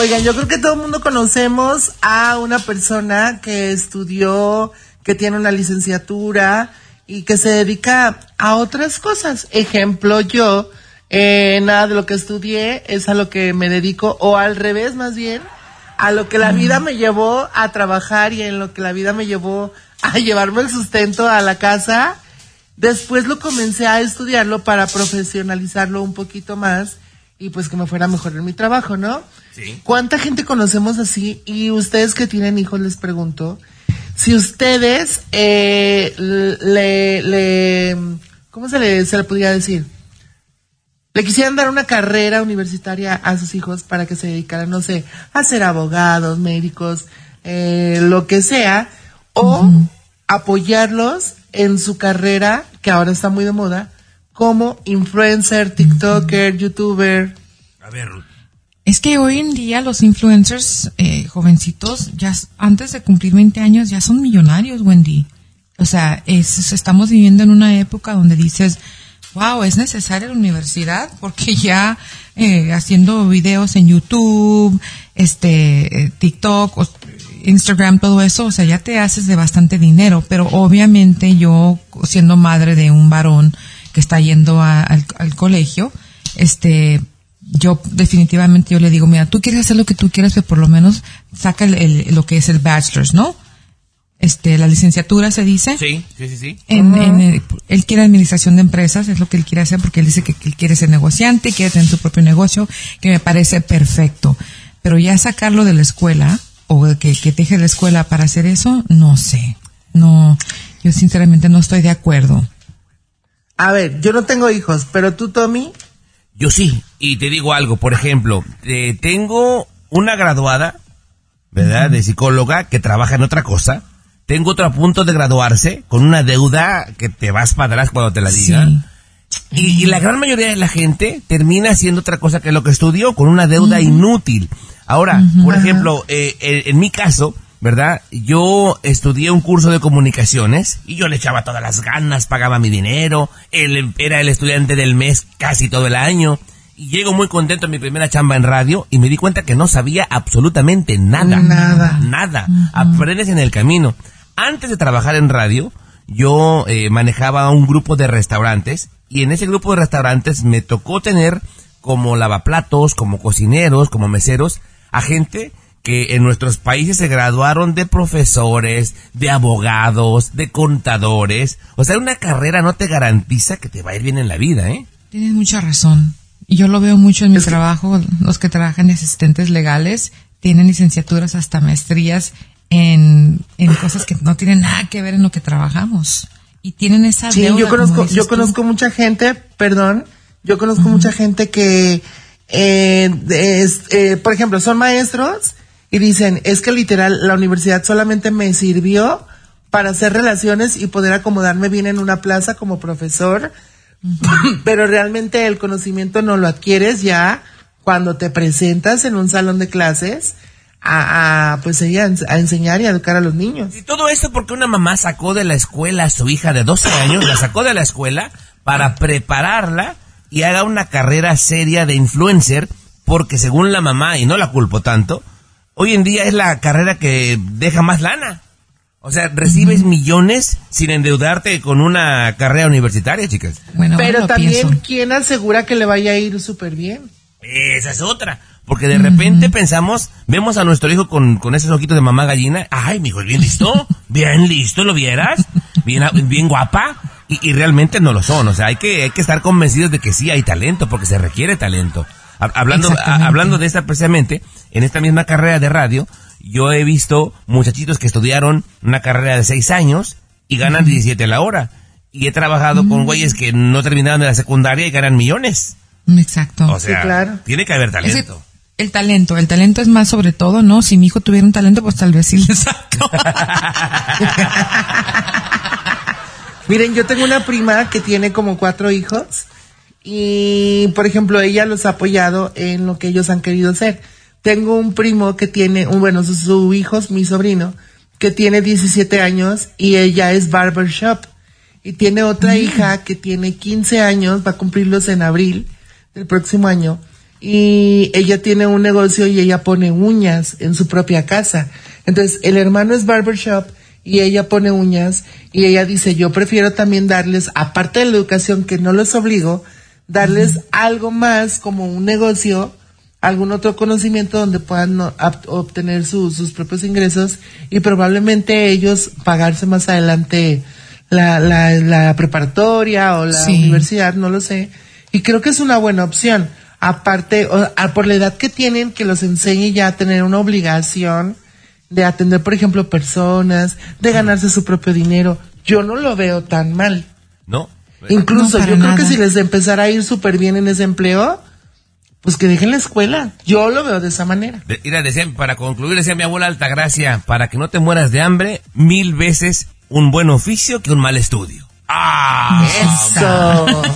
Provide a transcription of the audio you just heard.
Oigan, yo creo que todo el mundo conocemos a una persona que estudió, que tiene una licenciatura y que se dedica a otras cosas. Ejemplo, yo, eh, nada de lo que estudié es a lo que me dedico, o al revés más bien, a lo que la vida me llevó a trabajar y en lo que la vida me llevó a llevarme el sustento a la casa. Después lo comencé a estudiarlo para profesionalizarlo un poquito más y pues que me fuera mejor en mi trabajo, ¿no? Sí. ¿Cuánta gente conocemos así? Y ustedes que tienen hijos les pregunto, si ustedes eh, le, le, ¿cómo se le, se le podría decir? Le quisieran dar una carrera universitaria a sus hijos para que se dedicaran, no sé, a ser abogados, médicos, eh, lo que sea, o apoyarlos en su carrera, que ahora está muy de moda, como influencer, TikToker, YouTuber. A ver, Ruth. Es que hoy en día los influencers eh, jovencitos, ya antes de cumplir 20 años, ya son millonarios, Wendy. O sea, es- estamos viviendo en una época donde dices, wow, es necesaria la universidad porque ya eh, haciendo videos en YouTube, este, eh, TikTok, o- Instagram, todo eso, o sea, ya te haces de bastante dinero, pero obviamente yo, siendo madre de un varón que está yendo a- al, al colegio, este, yo definitivamente yo le digo, mira, tú quieres hacer lo que tú quieras, pero por lo menos saca el, el- lo que es el bachelor's, ¿no? Este, la licenciatura se dice. Sí, sí, sí, sí. En, en el- él quiere administración de empresas, es lo que él quiere hacer porque él dice que, que él quiere ser negociante, quiere tener su propio negocio, que me parece perfecto. Pero ya sacarlo de la escuela o que, que deje la escuela para hacer eso, no sé. No, yo sinceramente no estoy de acuerdo. A ver, yo no tengo hijos, pero tú, Tommy, Yo sí, y te digo algo, por ejemplo, eh, tengo una graduada, ¿verdad? De psicóloga que trabaja en otra cosa. Tengo otro a punto de graduarse con una deuda que te vas para atrás cuando te la diga. Sí. Y, y la gran mayoría de la gente termina haciendo otra cosa que lo que estudió, con una deuda inútil. Ahora, por ejemplo, eh, eh, en mi caso, ¿verdad? Yo estudié un curso de comunicaciones y yo le echaba todas las ganas, pagaba mi dinero, él era el estudiante del mes casi todo el año. Y llego muy contento en mi primera chamba en radio y me di cuenta que no sabía absolutamente nada. Nada. Nada. Aprendes en el camino. Antes de trabajar en radio, yo eh, manejaba un grupo de restaurantes y en ese grupo de restaurantes me tocó tener como lavaplatos, como cocineros, como meseros, a gente que en nuestros países se graduaron de profesores, de abogados, de contadores. O sea, una carrera no te garantiza que te va a ir bien en la vida, ¿eh? Tienes mucha razón. Y yo lo veo mucho en mi trabajo. Los que trabajan de asistentes legales tienen licenciaturas hasta maestrías en, en cosas que no tienen nada que ver en lo que trabajamos. Y tienen esa Sí, deuda, yo conozco, yo tú. conozco mucha gente, perdón, yo conozco mucha gente que, eh, es, eh, por ejemplo, son maestros y dicen, es que literal la universidad solamente me sirvió para hacer relaciones y poder acomodarme bien en una plaza como profesor, pero realmente el conocimiento no lo adquieres ya cuando te presentas en un salón de clases a, pues ella, a enseñar y a educar a los niños. Y todo esto porque una mamá sacó de la escuela a su hija de 12 años, la sacó de la escuela para prepararla y haga una carrera seria de influencer, porque según la mamá, y no la culpo tanto, hoy en día es la carrera que deja más lana. O sea, recibes millones sin endeudarte con una carrera universitaria, chicas. Bueno, Pero también, pienso. ¿quién asegura que le vaya a ir súper bien? Esa es otra. Porque de repente pensamos, vemos a nuestro hijo con, con esos ojitos de mamá gallina. Ay, mi hijo es bien listo, bien listo, ¿lo vieras? Bien, bien guapa. Y, y realmente no lo son. O sea, hay que, hay que estar convencidos de que sí hay talento, porque se requiere talento. Ha- Hablando, hablando de esta precisamente, en esta misma carrera de radio, yo he visto muchachitos que estudiaron una carrera de seis años y ganan 17 a la hora. Y he trabajado con güeyes que no terminaron de la secundaria y ganan millones. Exacto. O sea, claro. tiene que haber talento. el talento, el talento es más sobre todo, ¿no? Si mi hijo tuviera un talento, pues tal vez sí le saco. Miren, yo tengo una prima que tiene como cuatro hijos y, por ejemplo, ella los ha apoyado en lo que ellos han querido hacer. Tengo un primo que tiene, un, bueno, su, su hijo, mi sobrino, que tiene 17 años y ella es barbershop. Y tiene otra hija que tiene 15 años, va a cumplirlos en abril del próximo año, y ella tiene un negocio y ella pone uñas en su propia casa. Entonces, el hermano es barbershop y ella pone uñas y ella dice, yo prefiero también darles, aparte de la educación que no les obligo, darles algo más como un negocio, algún otro conocimiento donde puedan obtener su- sus propios ingresos y probablemente ellos pagarse más adelante la, la, la preparatoria o la Sí. universidad, no lo sé. Y creo que es una buena opción. Aparte, o- a- por la edad que tienen, que los enseñe ya a tener una obligación de atender, por ejemplo, personas, de ganarse su propio dinero. Yo no lo veo tan mal. ¿No? Incluso No, yo creo que si les empezara a ir súper bien en ese empleo, pues que dejen la escuela. Yo lo veo de esa manera. De- mira, decía, para concluir, decía mi abuela Altagracia, para que no te mueras de hambre, mil veces un buen oficio que un mal estudio. ¡Ah! Eso.